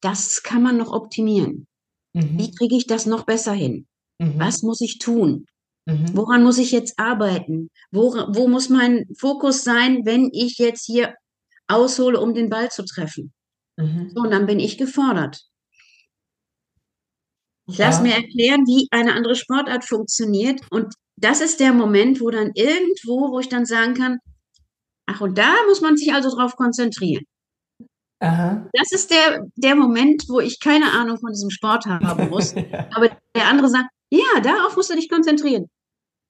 das kann man noch optimieren. Wie Mhm. kriege ich das noch besser hin? Mhm. Was muss ich tun? Mhm. Woran muss ich jetzt arbeiten? Wo, wo muss mein Fokus sein, wenn ich jetzt hier aushole, um den Ball zu treffen? Mhm. So, und dann bin ich gefordert. Ich lasse Ja. mir erklären, wie eine andere Sportart funktioniert. Und das ist der Moment, wo dann irgendwo, wo ich dann sagen kann, ach, und da muss man sich also drauf konzentrieren. Aha. Das ist der, der Moment, wo ich keine Ahnung von diesem Sport haben muss. ja. Aber der andere sagt, ja, darauf musst du dich konzentrieren.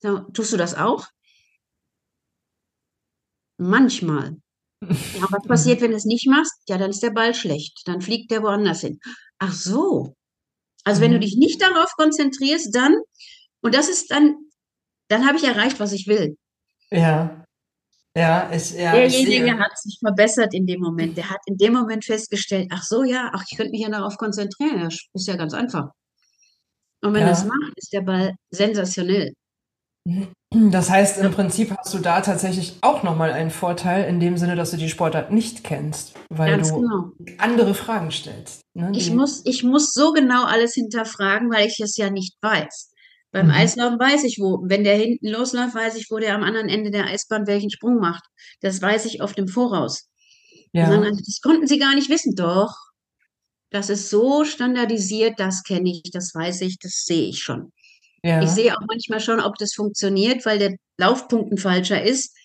So, tust du das auch? Manchmal. Ja, was passiert, wenn du es nicht machst? Ja, dann ist der Ball schlecht. Dann fliegt der woanders hin. Ach so. Also wenn du Mhm. dich nicht darauf konzentrierst, dann, und das ist dann, dann habe ich erreicht, was ich will. Ja. Ja, ich, ja, Derjenige hat sich verbessert in dem Moment. Der hat in dem Moment festgestellt, ach so, ja, ach, ich könnte mich ja darauf konzentrieren. Das ist ja ganz einfach. Und wenn er es Ja. macht, ist der Ball sensationell. Das heißt, im Prinzip hast du da tatsächlich auch nochmal einen Vorteil, in dem Sinne, dass du die Sportart nicht kennst, weil Ganz du genau. andere Fragen stellst. Ne? Ich muss, ich muss so genau alles hinterfragen, weil ich es ja nicht weiß. Beim Mhm. Eislaufen weiß ich, wo, wenn der hinten losläuft, weiß ich, wo der am anderen Ende der Eisbahn welchen Sprung macht. Das weiß ich oft im Voraus. Ja. dann, das konnten sie gar nicht wissen. Doch, das ist so standardisiert, das kenne ich, das weiß ich, das sehe ich schon. Ja. Ich sehe auch manchmal schon, ob das funktioniert, weil der Laufpunkt ein falscher ist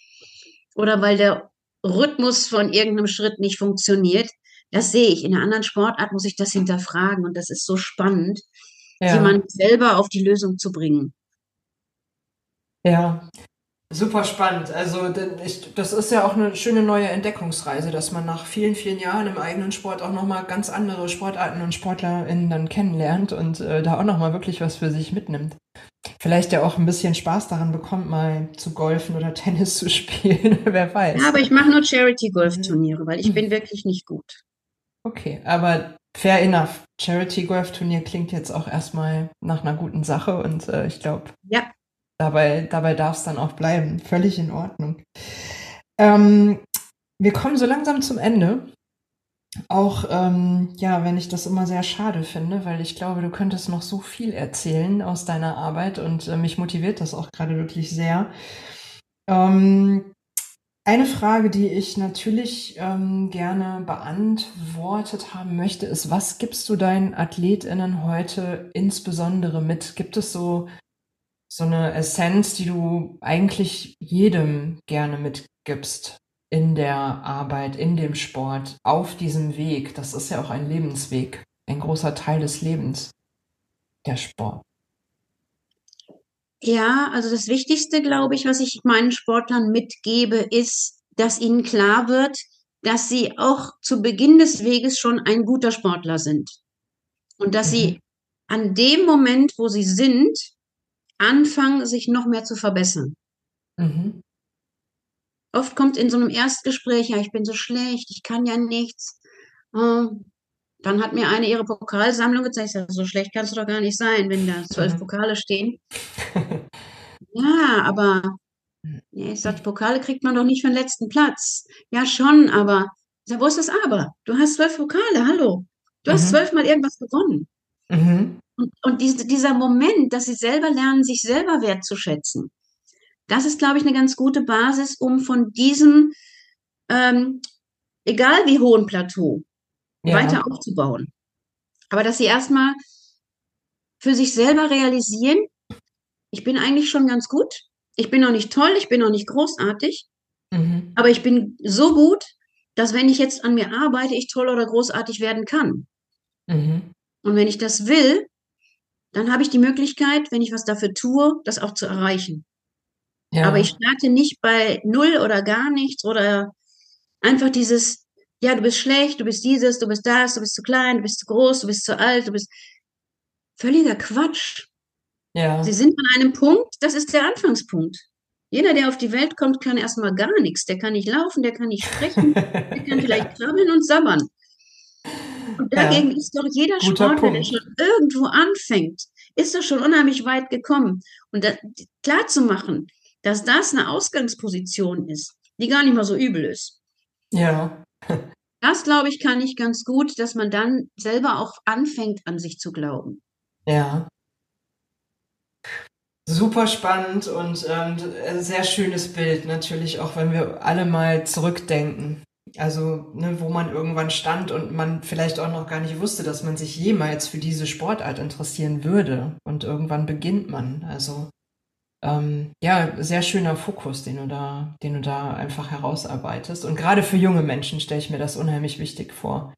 oder weil der Rhythmus von irgendeinem Schritt nicht funktioniert. Das sehe ich. In einer anderen Sportart muss ich das hinterfragen und das ist so spannend, ja. jemanden selber auf die Lösung zu bringen. Ja, super spannend. Also ich, das ist ja auch eine schöne neue Entdeckungsreise, dass man nach vielen, vielen Jahren im eigenen Sport auch nochmal ganz andere Sportarten und SportlerInnen dann kennenlernt und äh, da auch nochmal wirklich was für sich mitnimmt. Vielleicht ja auch ein bisschen Spaß daran bekommt, mal zu golfen oder Tennis zu spielen, wer weiß. Ja, aber ich mache nur Charity-Golf-Turniere, weil ich bin wirklich nicht gut. Okay, aber fair enough. Charity-Golf-Turnier klingt jetzt auch erstmal nach einer guten Sache und äh, ich glaube, Ja, dabei, dabei darf es dann auch bleiben. Völlig in Ordnung. Ähm, wir kommen so langsam zum Ende. Auch, ähm, ja, wenn ich das immer sehr schade finde, weil ich glaube, du könntest noch so viel erzählen aus deiner Arbeit und äh, mich motiviert das auch gerade wirklich sehr. Ähm, eine Frage, die ich natürlich ähm, gerne beantwortet haben möchte, ist, was gibst du deinen AthletInnen heute insbesondere mit? Gibt es so, so eine Essenz, die du eigentlich jedem gerne mitgibst in der Arbeit, in dem Sport, auf diesem Weg? Das ist ja auch ein Lebensweg, ein großer Teil des Lebens, der Sport. Ja, also das Wichtigste, glaube ich, was ich meinen Sportlern mitgebe, ist, dass ihnen klar wird, dass sie auch zu Beginn des Weges schon ein guter Sportler sind. Und dass sie Mhm. an dem Moment, wo sie sind, anfangen, sich noch mehr zu verbessern. Mhm. Oft kommt in so einem Erstgespräch, ja, ich bin so schlecht, ich kann ja nichts. Ähm, Dann hat mir eine ihre Pokalsammlung gezeigt. So schlecht kannst du doch gar nicht sein, wenn da zwölf Mhm. Pokale stehen. Ja, aber ja, ich sag, die Pokale kriegt man doch nicht für den letzten Platz. Ja, schon, aber sag, wo ist das Aber? Du hast zwölf Pokale, hallo. Du hast Mhm. zwölfmal irgendwas gewonnen. Mhm. Und, und diese, dieser Moment, dass sie selber lernen, sich selber wertzuschätzen, das ist, glaube ich, eine ganz gute Basis, um von diesem, ähm, egal wie hohen Plateau, Ja. weiter aufzubauen. Aber dass sie erstmal für sich selber realisieren, ich bin eigentlich schon ganz gut. Ich bin noch nicht toll, ich bin noch nicht großartig, Mhm. aber ich bin so gut, dass wenn ich jetzt an mir arbeite, ich toll oder großartig werden kann. Mhm. Und wenn ich das will, dann habe ich die Möglichkeit, wenn ich was dafür tue, das auch zu erreichen. Ja. Aber ich starte nicht bei null oder gar nichts oder einfach dieses, ja, du bist schlecht, du bist dieses, du bist das, du bist zu klein, du bist zu groß, du bist zu alt, du bist völliger Quatsch. Ja. Sie sind an einem Punkt, das ist der Anfangspunkt. Jeder, der auf die Welt kommt, kann erstmal gar nichts. Der kann nicht laufen, der kann nicht sprechen, der kann vielleicht krabbeln und sabbern. Und dagegen ja. ist doch jeder Guter Sportler, Punkt. der schon irgendwo anfängt, ist doch schon unheimlich weit gekommen. Und da, klar zu machen, dass das eine Ausgangsposition ist, die gar nicht mal so übel ist. Ja. Das, glaube ich, kann ich ganz gut, dass man dann selber auch anfängt, an sich zu glauben. Ja. Super spannend und ähm, ein sehr schönes Bild natürlich, auch wenn wir alle mal zurückdenken. Also, ne, wo man irgendwann stand und man vielleicht auch noch gar nicht wusste, dass man sich jemals für diese Sportart interessieren würde. Und irgendwann beginnt man. Also, ähm, ja, sehr schöner Fokus, den du da, den du da einfach herausarbeitest. Und gerade für junge Menschen stelle ich mir das unheimlich wichtig vor.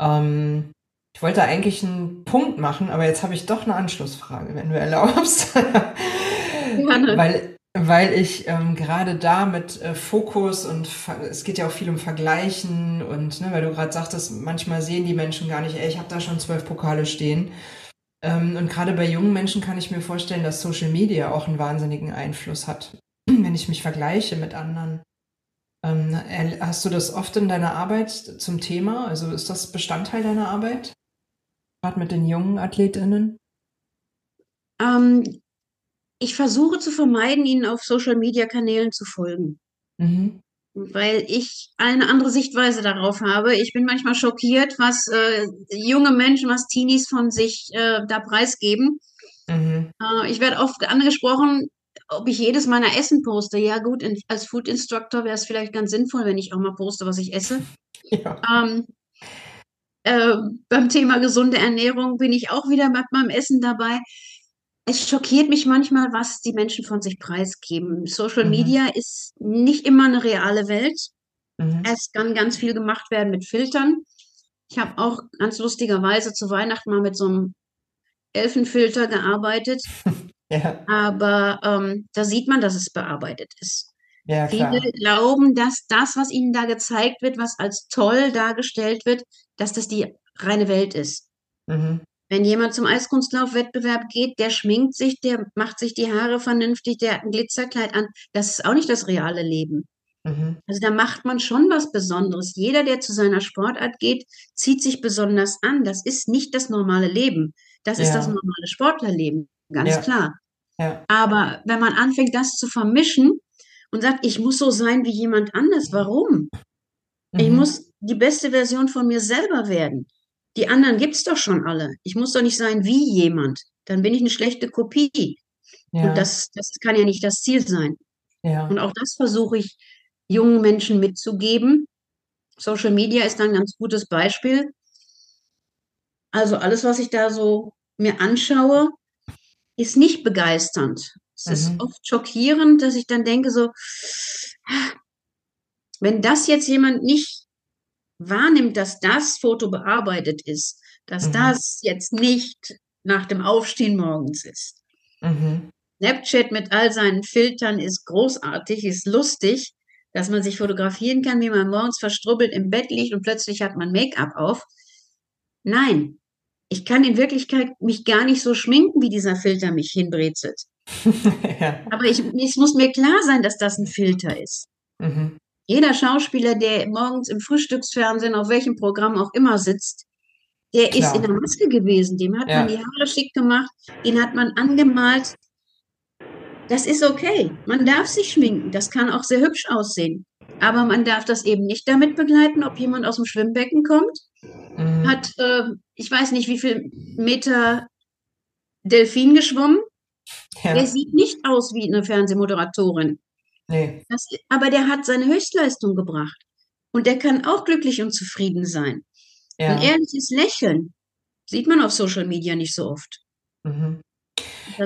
Ähm, ich wollte eigentlich einen Punkt machen, aber jetzt habe ich doch eine Anschlussfrage, wenn du erlaubst. weil, weil ich ähm, gerade da mit äh, Fokus und es geht ja auch viel um Vergleichen und ne, weil du gerade sagtest, manchmal sehen die Menschen gar nicht, ey, ich habe da schon zwölf Pokale stehen. Ähm, und gerade bei jungen Menschen kann ich mir vorstellen, dass Social Media auch einen wahnsinnigen Einfluss hat, wenn ich mich vergleiche mit anderen. Ähm, hast du das oft in deiner Arbeit zum Thema? Also ist das Bestandteil deiner Arbeit? Gerade mit den jungen AthletInnen? Ähm, ich versuche zu vermeiden, ihnen auf Social-Media-Kanälen zu folgen. Mhm. Weil ich eine andere Sichtweise darauf habe. Ich bin manchmal schockiert, was äh, junge Menschen, was Teenies von sich äh, da preisgeben. Mhm. Äh, ich werde oft angesprochen, ob ich jedes meiner Essen poste. Ja, gut, in, als Food Instructor wäre es vielleicht ganz sinnvoll, wenn ich auch mal poste, was ich esse. Ja. Ähm, äh, beim Thema gesunde Ernährung bin ich auch wieder mit meinem Essen dabei. Es schockiert mich manchmal, was die Menschen von sich preisgeben. Social mhm. Media ist nicht immer eine reale Welt. Mhm. Es kann ganz viel gemacht werden mit Filtern. Ich habe auch ganz lustigerweise zu Weihnachten mal mit so einem Elfenfilter gearbeitet. ja. Aber ähm, da sieht man, dass es bearbeitet ist. Ja, Viele glauben, dass das, was ihnen da gezeigt wird, was als toll dargestellt wird, dass das die reine Welt ist. Mhm. Wenn jemand zum Eiskunstlaufwettbewerb geht, der schminkt sich, der macht sich die Haare vernünftig, der hat ein Glitzerkleid an, das ist auch nicht das reale Leben. Mhm. Also da macht man schon was Besonderes. Jeder, der zu seiner Sportart geht, zieht sich besonders an. Das ist nicht das normale Leben. Das ja. ist das normale Sportlerleben, ganz ja. klar. Ja. Aber wenn man anfängt, das zu vermischen, und sagt, ich muss so sein wie jemand anders. Warum? Mhm. Ich muss die beste Version von mir selber werden. Die anderen gibt es doch schon alle. Ich muss doch nicht sein wie jemand. Dann bin ich eine schlechte Kopie. Ja. Und das, das kann ja nicht das Ziel sein. Ja. Und auch das versuche ich jungen Menschen mitzugeben. Social Media ist ein ganz gutes Beispiel. Also alles, was ich da so mir anschaue, ist nicht begeisternd. Es mhm. ist oft schockierend, dass ich dann denke, so, wenn das jetzt jemand nicht wahrnimmt, dass das Foto bearbeitet ist, dass mhm. das jetzt nicht nach dem Aufstehen morgens ist. Mhm. Snapchat mit all seinen Filtern ist großartig, ist lustig, dass man sich fotografieren kann, wie man morgens verstrubbelt im Bett liegt und plötzlich hat man Make-up auf. Nein, ich kann in Wirklichkeit mich gar nicht so schminken, wie dieser Filter mich hinbrezelt. ja. Aber ich, es muss mir klar sein, dass das ein Filter ist. Mhm. Jeder Schauspieler, der morgens im Frühstücksfernsehen, auf welchem Programm auch immer sitzt, der klar. ist in der Maske gewesen. Dem hat ja. man die Haare schick gemacht, ihn hat man angemalt. Das ist okay. Man darf sich schminken. Das kann auch sehr hübsch aussehen. Aber man darf das eben nicht damit begleiten, ob jemand aus dem Schwimmbecken kommt, mhm. hat, äh, ich weiß nicht, wie viel Meter Delfin geschwommen ja. Der sieht nicht aus wie eine Fernsehmoderatorin. Nee. Das, aber der hat seine Höchstleistung gebracht. Und der kann auch glücklich und zufrieden sein. Ja. Ein ehrliches Lächeln sieht man auf Social Media nicht so oft. Mhm.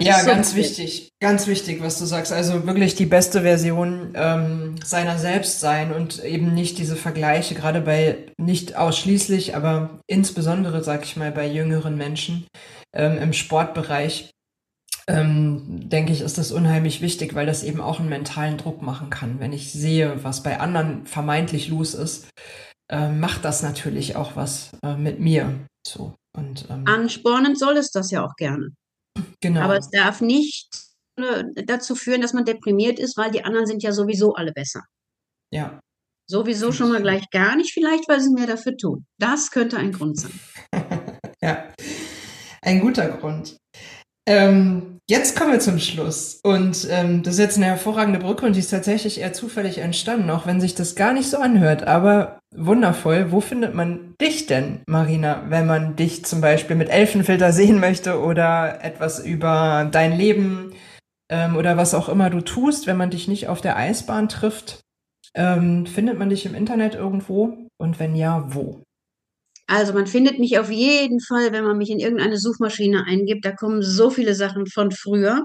Ja, so ganz wichtig, ganz wichtig, was du sagst. Also wirklich die beste Version ähm, seiner selbst sein und eben nicht diese Vergleiche, gerade bei, nicht ausschließlich, aber insbesondere, sag ich mal, bei jüngeren Menschen ähm, im Sportbereich ähm, denke ich, ist das unheimlich wichtig, weil das eben auch einen mentalen Druck machen kann. Wenn ich sehe, was bei anderen vermeintlich los ist, äh, macht das natürlich auch was äh, mit mir. So. Und, ähm, Anspornend soll es das ja auch gerne. Genau. Aber es darf nicht äh, dazu führen, dass man deprimiert ist, weil die anderen sind ja sowieso alle besser. Ja. Sowieso schon mal gleich gar nicht, vielleicht, weil sie mehr dafür tun. Das könnte ein Grund sein. ja, ein guter Grund. Ähm, jetzt kommen wir zum Schluss. Und ähm, das ist jetzt eine hervorragende Brücke und die ist tatsächlich eher zufällig entstanden, auch wenn sich das gar nicht so anhört. Aber wundervoll. Wo findet man dich denn, Marina, wenn man dich zum Beispiel mit Elfenfilter sehen möchte oder etwas über dein Leben ähm, oder was auch immer du tust, wenn man dich nicht auf der Eisbahn trifft? Ähm, findet man dich im Internet irgendwo? Und wenn ja, wo? Also man findet mich auf jeden Fall, wenn man mich in irgendeine Suchmaschine eingibt. Da kommen so viele Sachen von früher.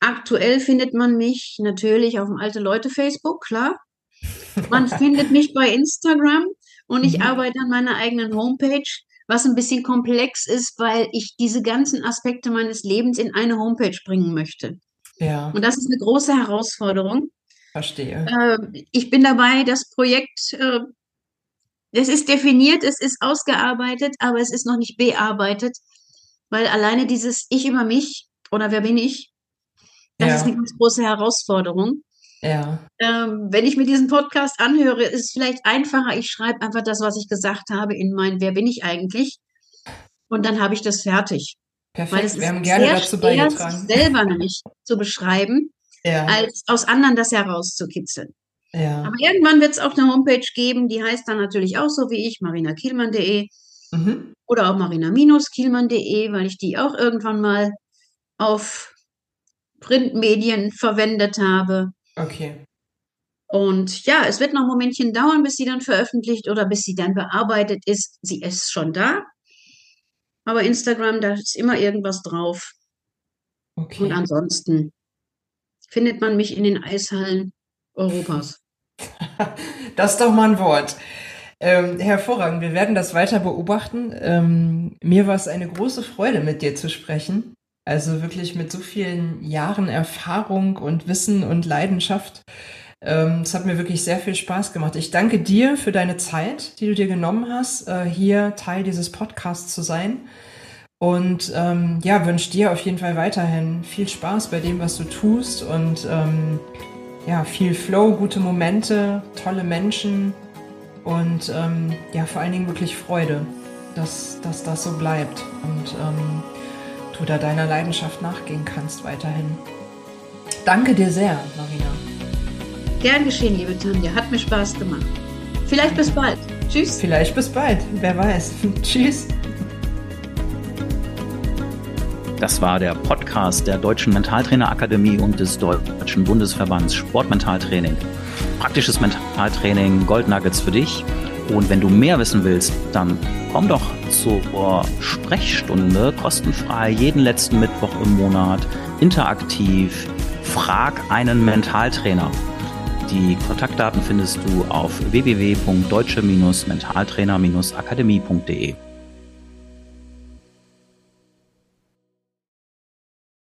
Aktuell findet man mich natürlich auf dem Alte Leute Facebook, klar. Man findet mich bei Instagram und ich mhm. arbeite an meiner eigenen Homepage, was ein bisschen komplex ist, weil ich diese ganzen Aspekte meines Lebens in eine Homepage bringen möchte. Ja. Und das ist eine große Herausforderung. Verstehe. Äh, ich bin dabei, das Projekt, äh, es ist definiert, es ist ausgearbeitet, aber es ist noch nicht bearbeitet, weil alleine dieses Ich über mich oder wer bin ich, das ja. ist eine ganz große Herausforderung. Ja. Ähm, wenn ich mir diesen Podcast anhöre, ist es vielleicht einfacher, ich schreibe einfach das, was ich gesagt habe, in mein Wer bin ich eigentlich? Und dann habe ich das fertig. Perfekt, wir haben gerne dazu beigetragen. selber nämlich zu beschreiben ja. als aus anderen das herauszukitzeln. Ja. Aber irgendwann wird es auch eine Homepage geben, die heißt dann natürlich auch so wie ich, marinakielmann.de mhm. oder auch marina-kielmann.de, weil ich die auch irgendwann mal auf Printmedien verwendet habe. Okay. Und ja, es wird noch ein Momentchen dauern, bis sie dann veröffentlicht oder bis sie dann bearbeitet ist. Sie ist schon da. Aber Instagram, da ist immer irgendwas drauf. Okay. Und ansonsten findet man mich in den Eishallen Europas. das ist doch mal ein Wort. Ähm, hervorragend, wir werden das weiter beobachten. Ähm, mir war es eine große Freude, mit dir zu sprechen. Also wirklich mit so vielen Jahren Erfahrung und Wissen und Leidenschaft. Ähm, es hat mir wirklich sehr viel Spaß gemacht. Ich danke dir für deine Zeit, die du dir genommen hast, äh, hier Teil dieses Podcasts zu sein. Und ähm, ja, wünsche dir auf jeden Fall weiterhin viel Spaß bei dem, was du tust und ähm, ja, viel Flow, gute Momente, tolle Menschen und ähm, ja, vor allen Dingen wirklich Freude, dass, dass das so bleibt und ähm, du da deiner Leidenschaft nachgehen kannst weiterhin. Danke dir sehr, Marina. Gern geschehen, liebe Tanja. Hat mir Spaß gemacht. Vielleicht bis bald. Tschüss. Vielleicht bis bald. Wer weiß. Tschüss. Das war der Podcast der Deutschen Mentaltrainerakademie und des Deutschen Bundesverbands Sportmentaltraining. Praktisches Mentaltraining, Gold Nuggets für dich. Und wenn du mehr wissen willst, dann komm doch zur Sprechstunde kostenfrei jeden letzten Mittwoch im Monat, interaktiv. Frag einen Mentaltrainer. Die Kontaktdaten findest du auf www.deutsche-mentaltrainer-akademie.de.